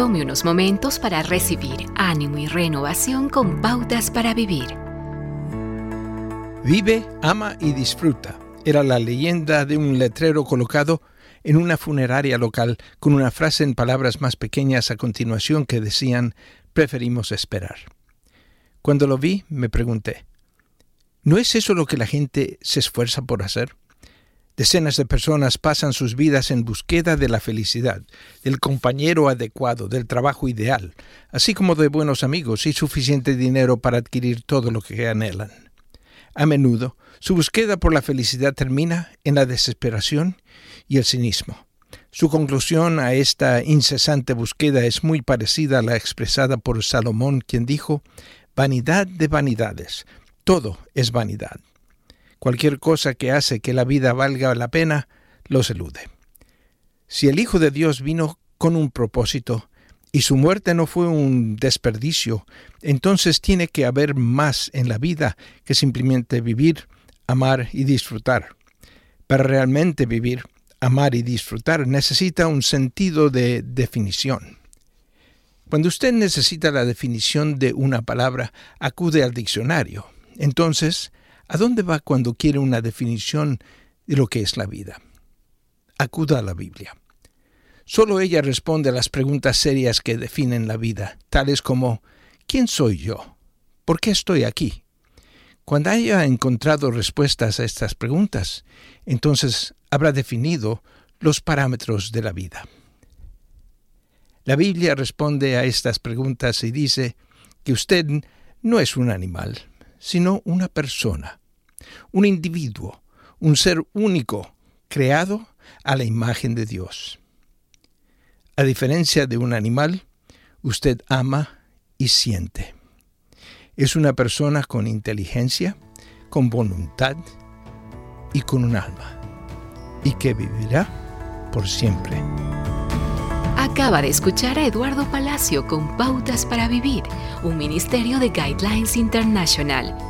Tome unos momentos para recibir ánimo y renovación con pautas para vivir. Vive, ama y disfruta. Era la leyenda de un letrero colocado en una funeraria local con una frase en palabras más pequeñas a continuación que decían preferimos esperar. Cuando lo vi, me pregunté, ¿no es eso lo que la gente se esfuerza por hacer? Decenas de personas pasan sus vidas en búsqueda de la felicidad, del compañero adecuado, del trabajo ideal, así como de buenos amigos y suficiente dinero para adquirir todo lo que anhelan. A menudo, su búsqueda por la felicidad termina en la desesperación y el cinismo. Su conclusión a esta incesante búsqueda es muy parecida a la expresada por Salomón, quien dijo, Vanidad de vanidades, todo es vanidad. Cualquier cosa que hace que la vida valga la pena, los elude. Si el Hijo de Dios vino con un propósito y su muerte no fue un desperdicio, entonces tiene que haber más en la vida que simplemente vivir, amar y disfrutar. Para realmente vivir, amar y disfrutar necesita un sentido de definición. Cuando usted necesita la definición de una palabra, acude al diccionario. Entonces, ¿A dónde va cuando quiere una definición de lo que es la vida? Acuda a la Biblia. Solo ella responde a las preguntas serias que definen la vida, tales como ¿quién soy yo? ¿Por qué estoy aquí? Cuando haya encontrado respuestas a estas preguntas, entonces habrá definido los parámetros de la vida. La Biblia responde a estas preguntas y dice que usted no es un animal, sino una persona, un individuo, un ser único, creado a la imagen de Dios. A diferencia de un animal, usted ama y siente. Es una persona con inteligencia, con voluntad y con un alma, y que vivirá por siempre. Acaba de escuchar a Eduardo Palacio con Pautas para Vivir, un ministerio de Guidelines International.